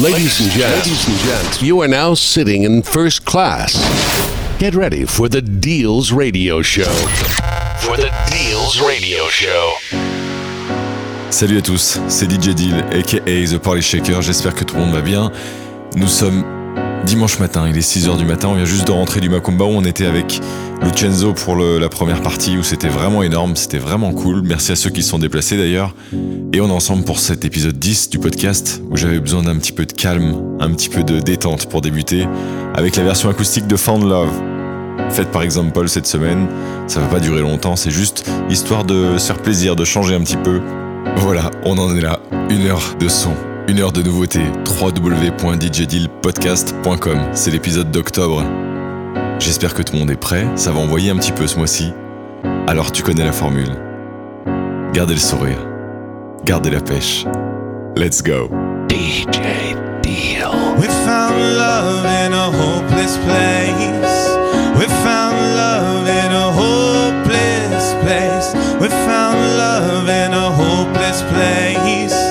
Ladies and gents, ladies and gents, you are now sitting in first class. Get ready for the Deals Radio Show. For the Deals Radio Show. Salut à tous, c'est DJ Deal, aka The Party Shaker, j'espère que tout le monde va bien. Nous sommes dimanche matin, il est 6h du matin, on vient juste de rentrer du Macumba où on était avec Lucenzo pour la première partie où c'était vraiment énorme, c'était vraiment cool. Merci à ceux qui se sont déplacés d'ailleurs. Et on est ensemble pour cet épisode 10 du podcast où j'avais besoin d'un petit peu de calme, un petit peu de détente pour débuter avec la version acoustique de Found Love. Faite par exemple cette semaine, ça va pas durer longtemps, c'est juste histoire de se faire plaisir, de changer un petit peu. Voilà, on en est là, une heure de son. Une heure de nouveauté, www.djdealpodcast.com, c'est l'épisode d'octobre. J'espère que tout le monde est prêt, ça va envoyer un petit peu ce mois-ci. Alors tu connais la formule. Gardez le sourire, gardez la pêche. Let's go. DJ Deal. We found love in a hopeless place. We found love in a hopeless place. We found love in a hopeless place.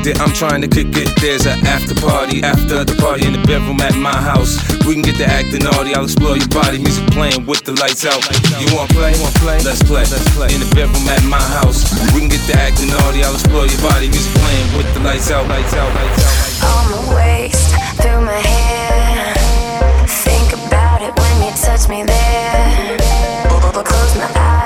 I'm trying to kick it. There's an after party after the party in the bedroom at my house. We can get to acting naughty. I'll explore your body. Music playing with the lights out. You want play? Want play? Let's play. Let's play. In the bedroom at my house. We can get to acting naughty. I'll explore your body. Music playing with the lights out. Lights out. Lights out. Lights out. on my waist, through my hair. Think about it when you touch me there. Close my eyes,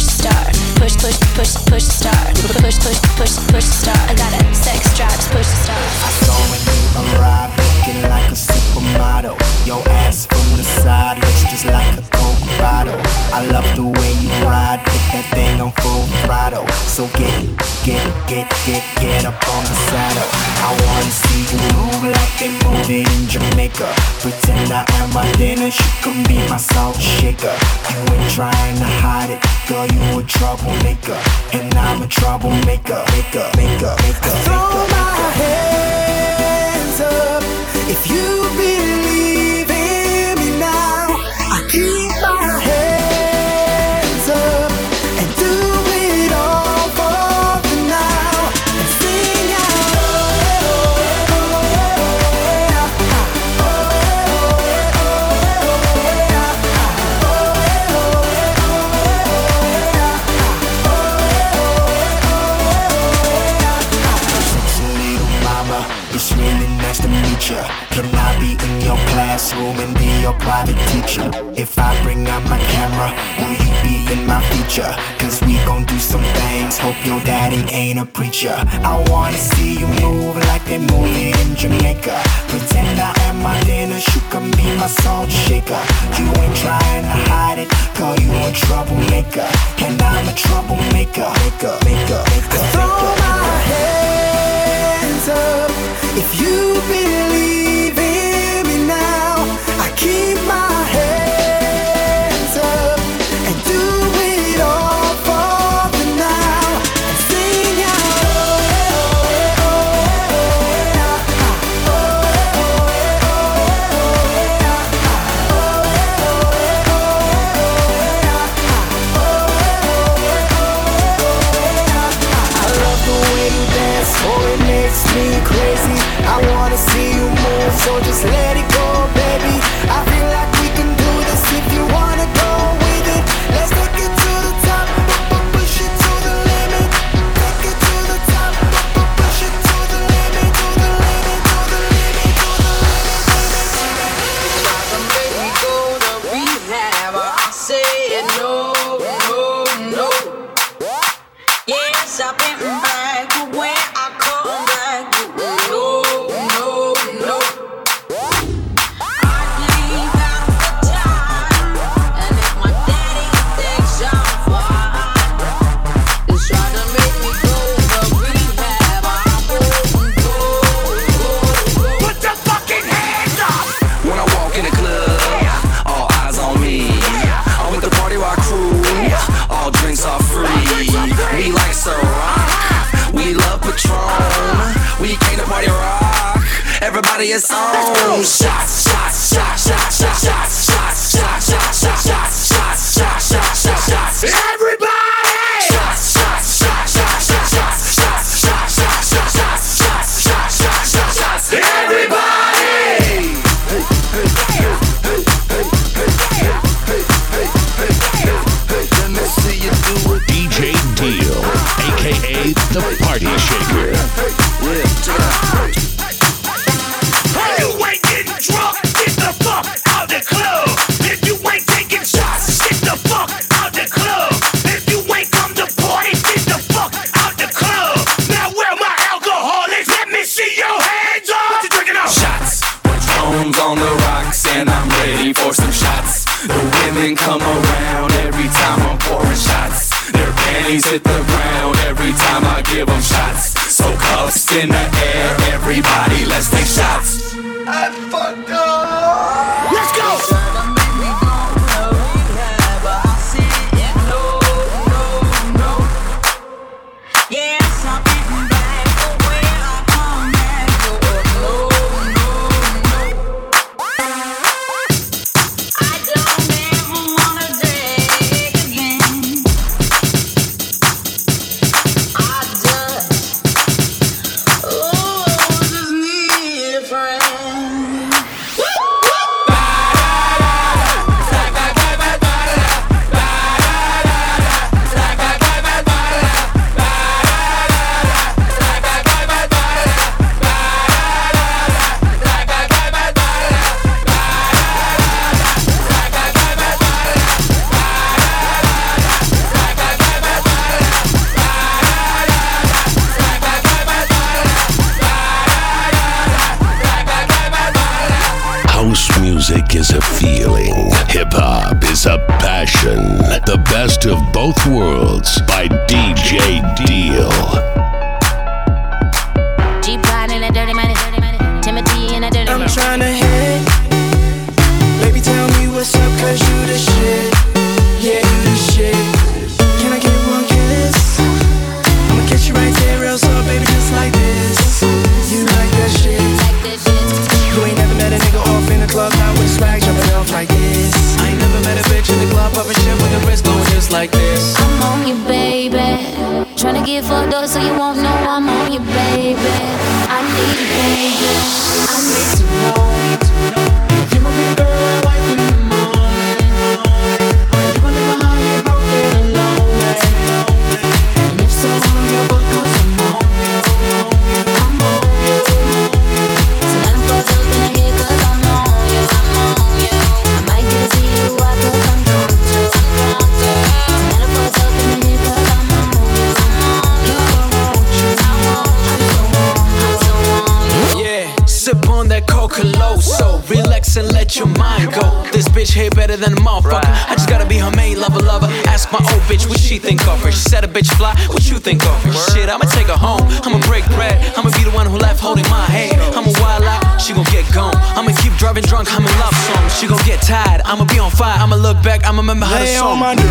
push start. Push, push, push, push start. Push, push, push, push start. I got a sex drive, push start. So when you arrive, looking like a supermodel, your ass from the side looks just like a coke bottle. I love the way you ride, throttle. So get, get, get, get, get up on the saddle. I wanna see you move like they move it in Jamaica. Pretend I am my dinner, you can be my salt shaker. You ain't trying to hide it, girl, you a troublemaker, and I'm a troublemaker, maker, maker, maker. Throw my hands up if you believe classroom and be your private teacher? If I bring out my camera, will you be in my feature? Cause we gon' do some things, hope your daddy ain't a preacher. I wanna see you move like they move it in Jamaica. Pretend I am my dinner, you can be my salt shaker. You ain't trying to hide it, call you a troublemaker. And I'm a troublemaker. Maker, maker, maker, Throw my hands up if you believe in me now. I keep my pour some shots. The women come around every time I'm pouring shots. Their panties hit the ground every time I give them shots. So cuffs in the air, everybody, let's take shots. I fucked up. Let's go. on my knees.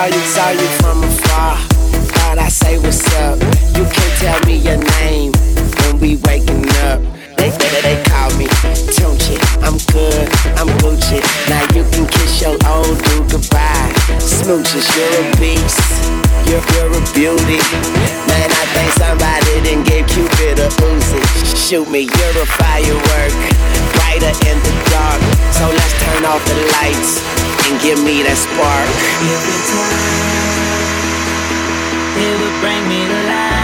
saw you, saw you from afar. Thought I say what's up. You can't tell me your name when we waking up. They they, they call me Tunechi. I'm good, I'm Gucci. Now you can kiss your old dude goodbye. Smooches, you're a beast. You're, you're a beauty. Man, I think somebody didn't give Cupid a Uzi. Shoot me, you're a firework. Brighter in the dark. So let's turn off the lights give me that spark. Every time, it would bring me to life.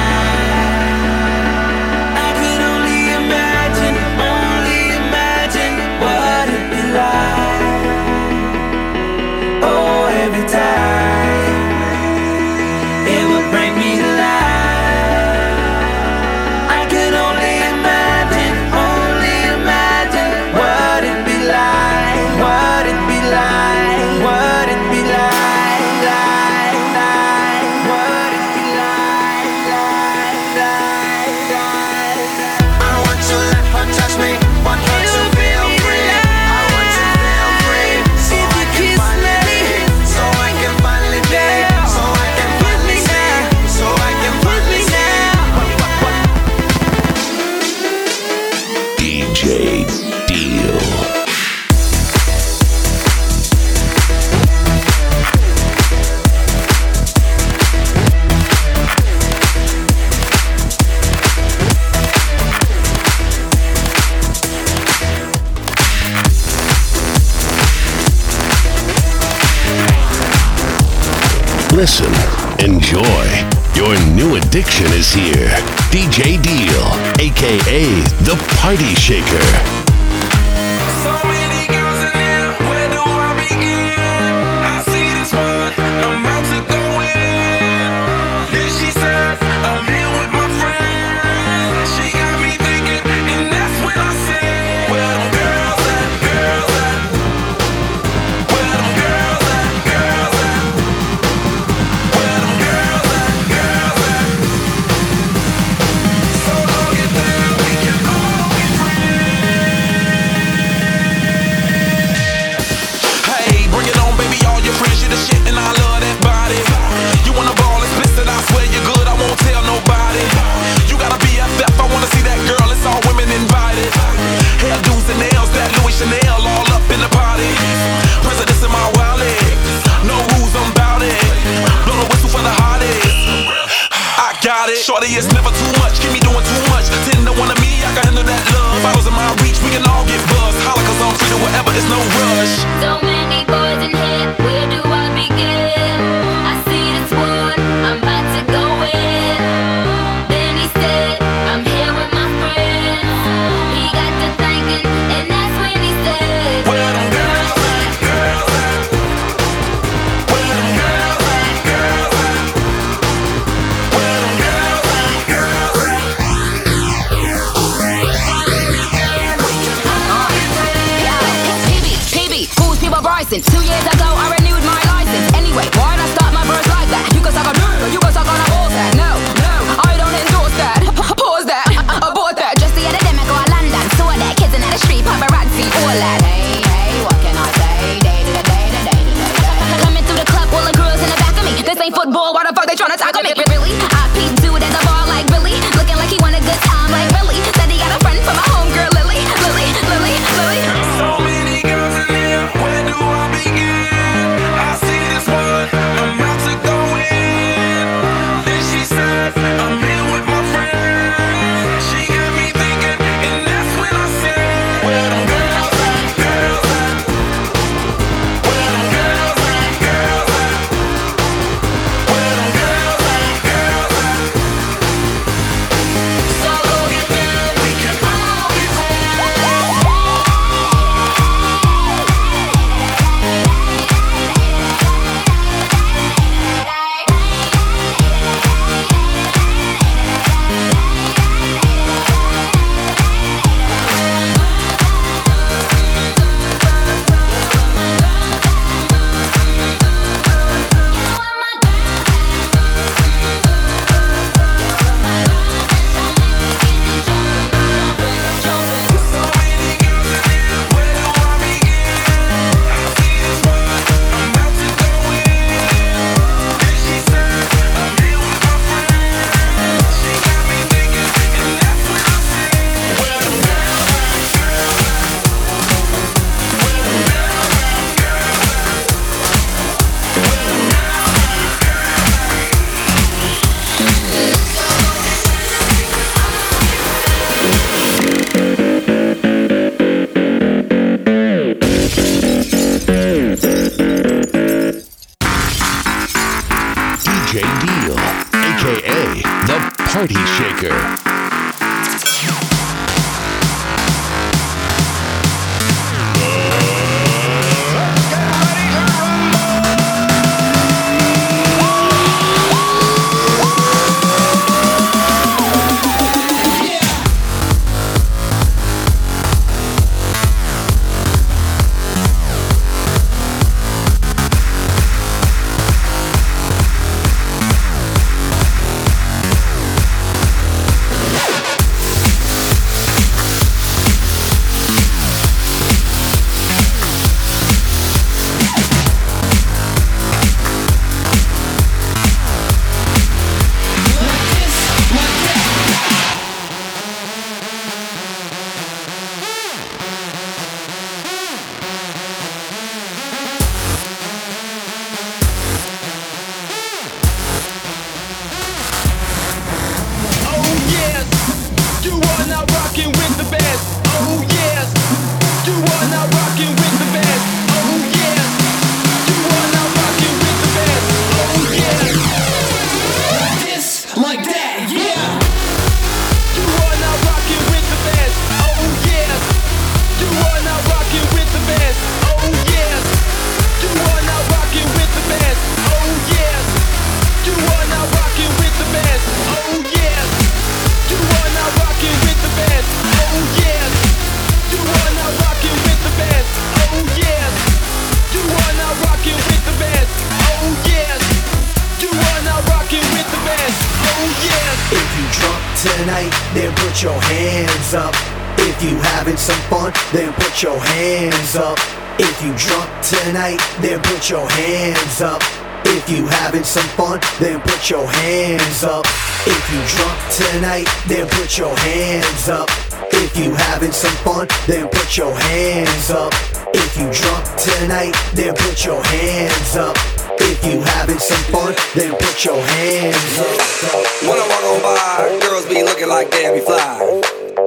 Listen, enjoy. Your new addiction is here. DJ Deal, aka The Party Shaker. some fun, then put your hands up. If you drunk tonight, then put your hands up. If you having some fun, then put your hands up. If you drunk tonight, then put your hands up. If you having some fun, then put your hands up. When I walk on by, girls be looking like damn, you fly.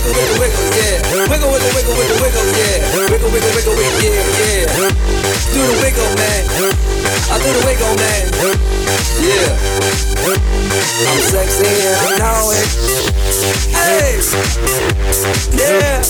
Wiggle, wiggle, wiggle, yeah. Wiggle, wiggle, wiggle, wiggle, wiggle, yeah. Wiggle, wiggle, wiggle, wiggle, yeah, yeah. Do the wiggle, man. I do the wiggle, man. Yeah. I'm sexy and I know it. Hey. Yeah.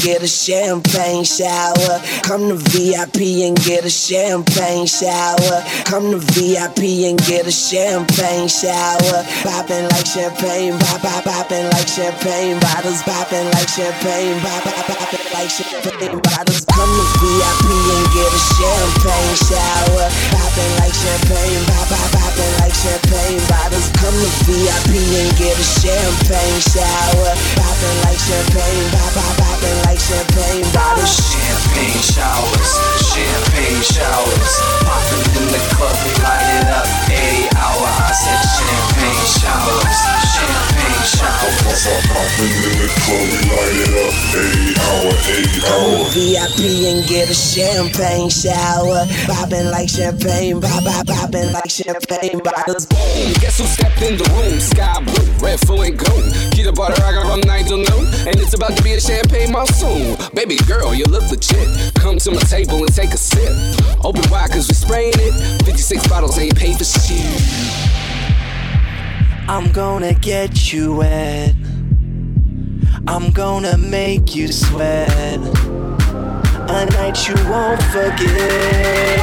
Get a champagne shower. Come to VIP and get a champagne shower. Come to VIP and get a champagne shower. Popping like champagne, pop pop popping like champagne bottles, popping like champagne, pop pop popping like champagne bottles. Come to VIP and get a champagne shower. Popping like champagne, pop pop popping like champagne bottles. Come to VIP and get a champagne shower. Popping like champagne, pop pop popping like champagne bottles. Champagne showers, champagne showers. In the club, we light it up. 80 hour, 80 Come hour. VIP and get a champagne shower. Popping like champagne, pop pop popping like champagne bottles. Boom, Guess who stepped in the room? Sky blue, red, full and gold. Keep the butter, I got from night till noon. And it's about to be a champagne monsoon. Baby girl, you look legit. Come to my table and take a sip. Open wide, cause we spraying it. 56 bottles ain't paid for shit. I'm gonna get you wet. I'm gonna make you sweat. A night you won't forget.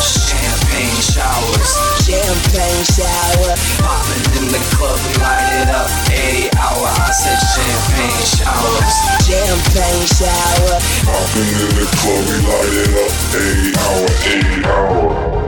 Champagne showers, champagne shower. The club, we light it up. 80 hour, I said champagne showers. Champagne shower. Popping in the club, we light it up. 80 hour, 80 hour.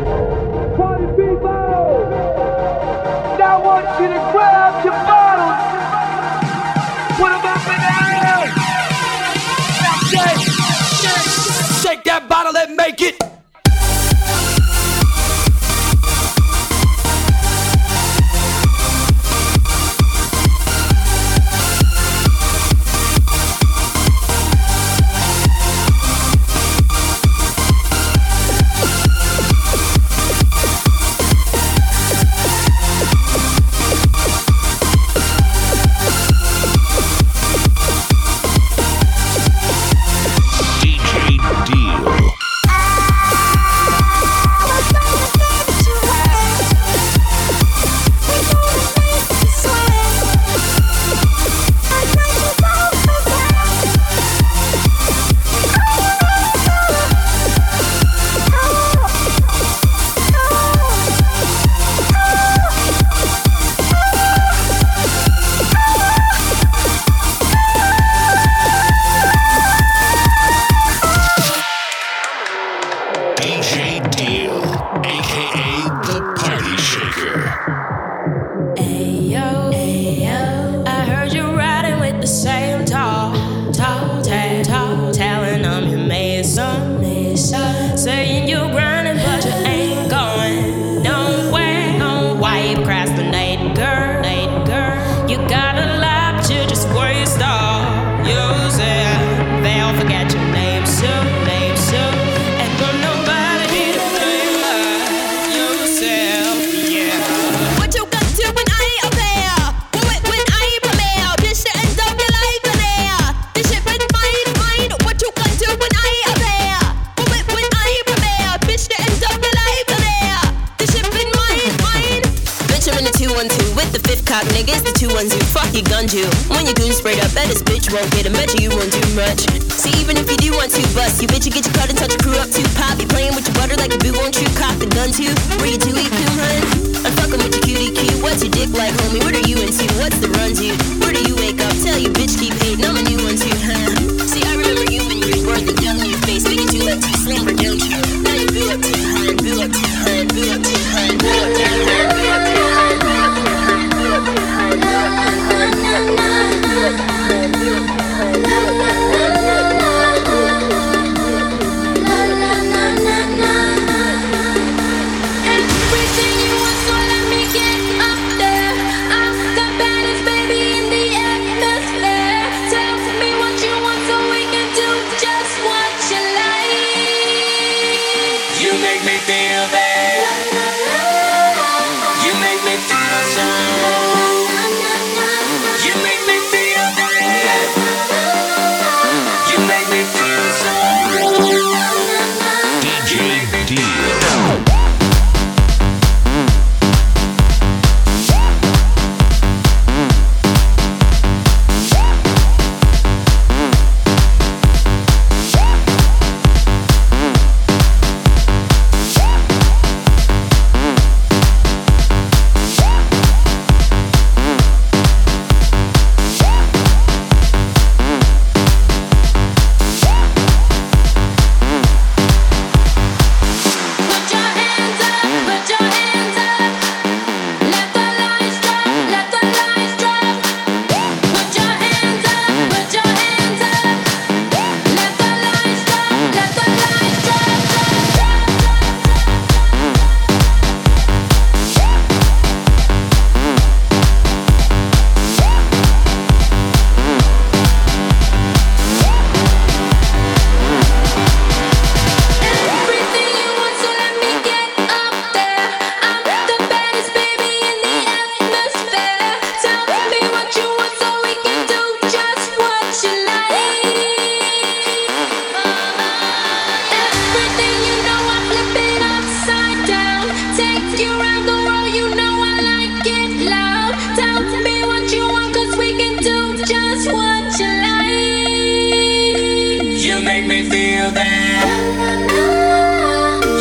Me feel that.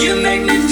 You make me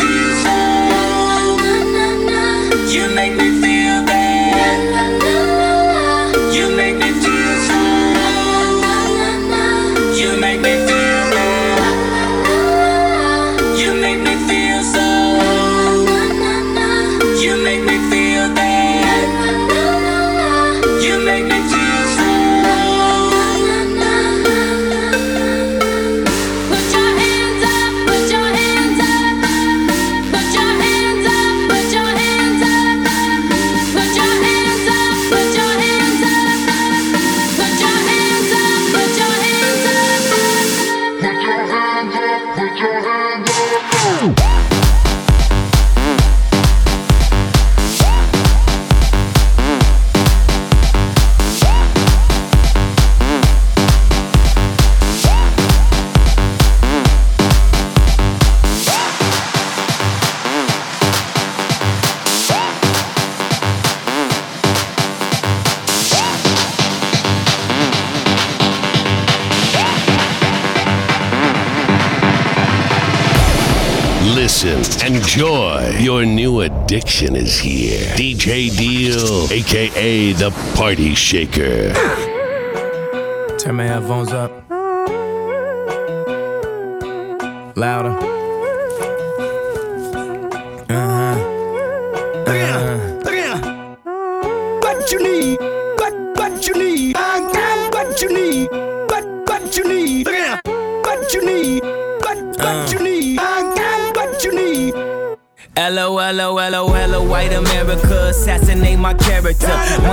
addiction is here. DJ Deal, aka the Party Shaker. Turn my headphones up. Louder. My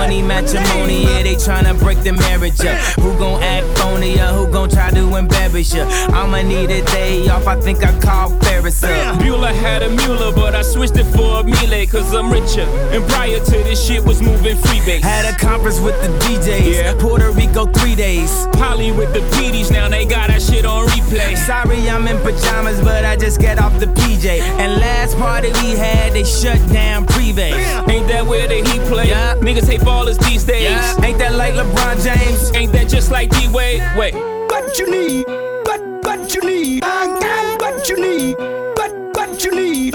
Money matrimony, yeah, they tryna break the marriage up. Who gon' act phony or who gon' try to embarrass ya? I'ma need a day off, I think I call Ferris up. Bueller had a Mueller, but I switched it for a Miele, cause I'm richer. And prior to this shit was moving freebase. Had a conference with the DJs, Yeah. Puerto Rico three days. Polly with the PDs, now they got that shit on replay. Sorry, I'm in pajamas, but I just get off the PJ. And last party we had, they shut down Privé. Ain't that where the heat play? Niggas hate ballers these days. Yeah. Ain't that like LeBron James? Ain't that just like D Wade? Wait. What you need? What what you need? I got what you need. What what you need?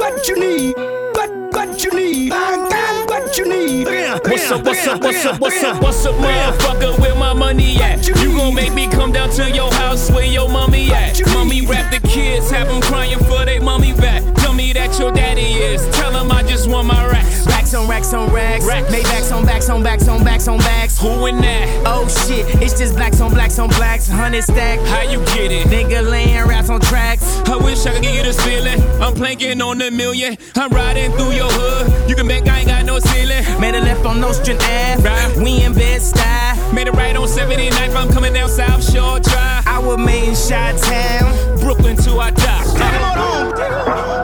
What you need? What what you need? I got what you need. What's up, what's up, what's up, what's up, what's up, motherfucker? Where my money at? You gon' make me come down to your house where your mommy at? Mommy rap the kids, have them crying for they mommy back. Tell me that your daddy is. Tell him I just want my racks. Racks on racks on racks. Racks. Maybachs on backs on backs on backs on backs. Who in that? Oh shit, it's just blacks on blacks on blacks. Hundred stack. How you get it? Nigga laying raps on tracks. I wish I could give you this feeling. I'm planking on a million. I'm riding through your hood. You can bet I ain't got no ceiling. Made a left on Nostrand Ave. Right. We in Bed-Stuy. Made it right on 79th. I'm coming down South Shore Drive. I was made in Chi Town. Brooklyn till I die. I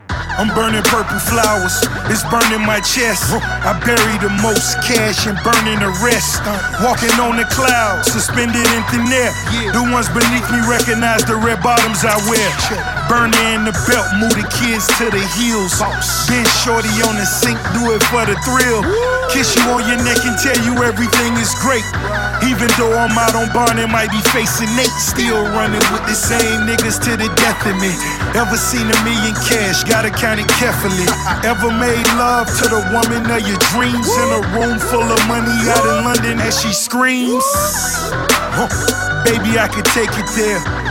I'm burning purple flowers, it's burning my chest. I bury the most cash and burning the rest. Walking on the clouds, suspended in thin air. The ones beneath me recognize the red bottoms I wear. Burner in the belt, move the kids to the heels. Been shorty on the sink, do it for the thrill. Kiss you on your neck and tell you everything is great. Even though I'm out on and might be facing Nate, still running with the same niggas to the death of me. Ever seen a million cash? Gotta count it carefully. Ever made love to the woman of your dreams in a room full of money out in London as she screams? Huh. Baby, I could take it there.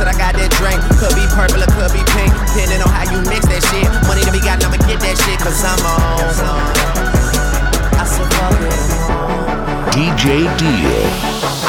And I got that drink. Could be purple or could be pink. Depending on how you mix that shit. Money to be got, I'ma get that shit. Cause I'm on. I said, fuck it. DJ Deal.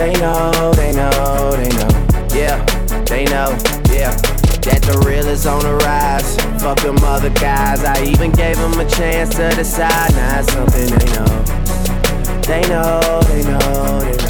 They know, they know, they know. Yeah, they know, yeah. That the real is on the rise. Fuck them other guys. I even gave them a chance to decide. Now it's something they know. They know, they know, they know.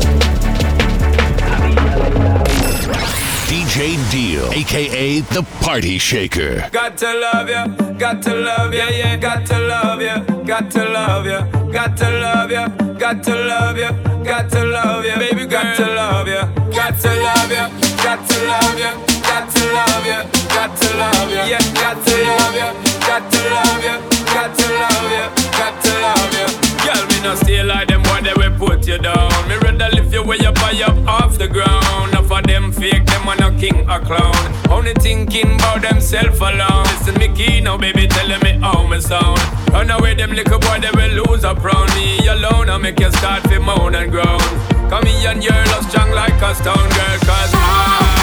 DJ Deal, aka the Party Shaker. Got to love ya, got to love ya, yeah, got to love ya, got to love ya, got to love ya, got to love ya, got to love ya, baby, got to love ya, got to love ya, got to love ya, got to love ya, got to love ya, yeah, got to love ya, got to love ya, got to love ya, got to love ya. Girl, me no stay like them put you down. Me rather lift you way up high up off the ground. Enough of them fake, them a no king or clown. Only thinking about themself alone. Listen me key now, baby, telling me how me sound. Run away, them little boy, they will lose up round me alone. I make you start to moan and groan. Come here and you're strong like a stone girl, cause I.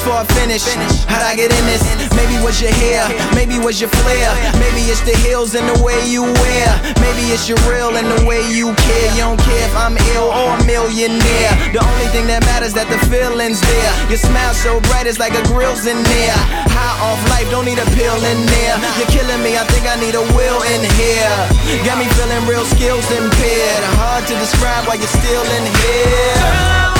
just for a finish. How'd I get in this? Maybe was your hair, maybe was your flair, maybe it's the heels and the way you wear, maybe it's your real and the way you care. You don't care if I'm ill or a millionaire. The only thing that matters that the feeling's there. Your smile so bright it's like a grill's in there. High off life, don't need a pill in there. You're killing me, I think I need a will in here. Got me feeling real skills impaired. Hard to describe why you're still in here.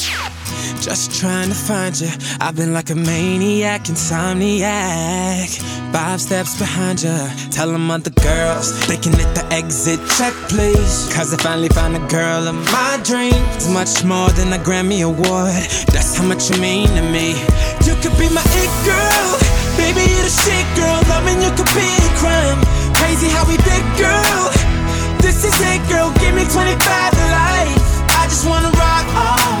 Just trying to find you. I've been like a maniac, insomniac. Five steps behind you. Tell them other girls they can hit the exit check, please. Cause I finally found a girl of my dreams. Much more than a Grammy Award. That's how much you mean to me. You could be my it girl. Baby, you're the shit girl. Loving you could be a crime. Crazy how we did, girl. This is it, girl. Give me 25 to life. I just wanna rock all.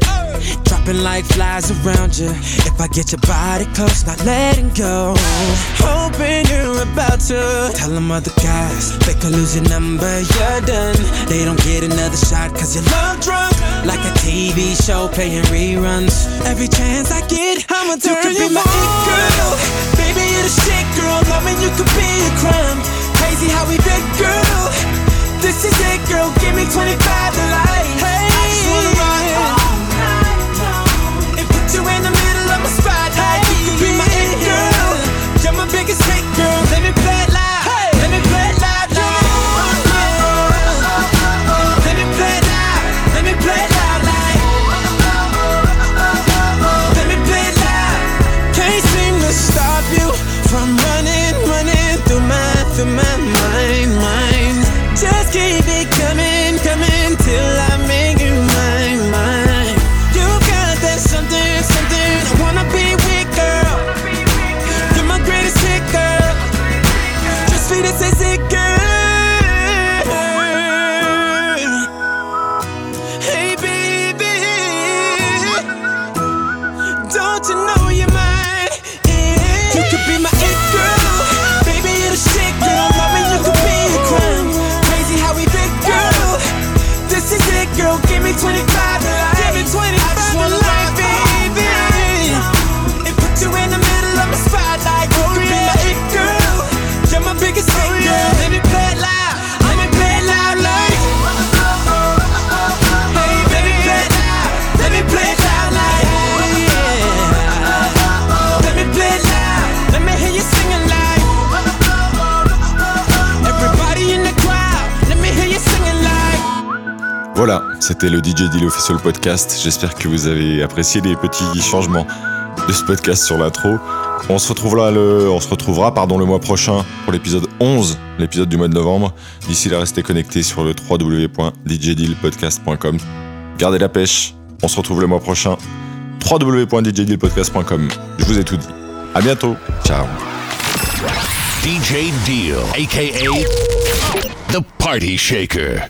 Jumping like flies around you. If I get your body close, not letting go. Hoping you're about to tell them other guys. They could lose your number, you're done. They don't get another shot cause you're love drunk. Like a TV show playing reruns. Every chance I get, I'ma turn you, could be my it girl. Baby, you're the shit girl. Loving you could be a crime. Crazy how we fit, girl. This is it, girl. Give me 25 to life. Hey, c'était le DJ Deal Official Podcast. J'espère que vous avez apprécié les petits changements de ce podcast sur l'intro. On se retrouvera le, on se retrouvera pardon le mois prochain pour l'épisode 11, l'épisode du mois de novembre. D'ici là, restez connectés sur le www.djdealpodcast.com. Gardez la pêche. On se retrouve le mois prochain. www.djdealpodcast.com. Je vous ai tout dit. À bientôt. Ciao. DJ Deal, aka the Party Shaker.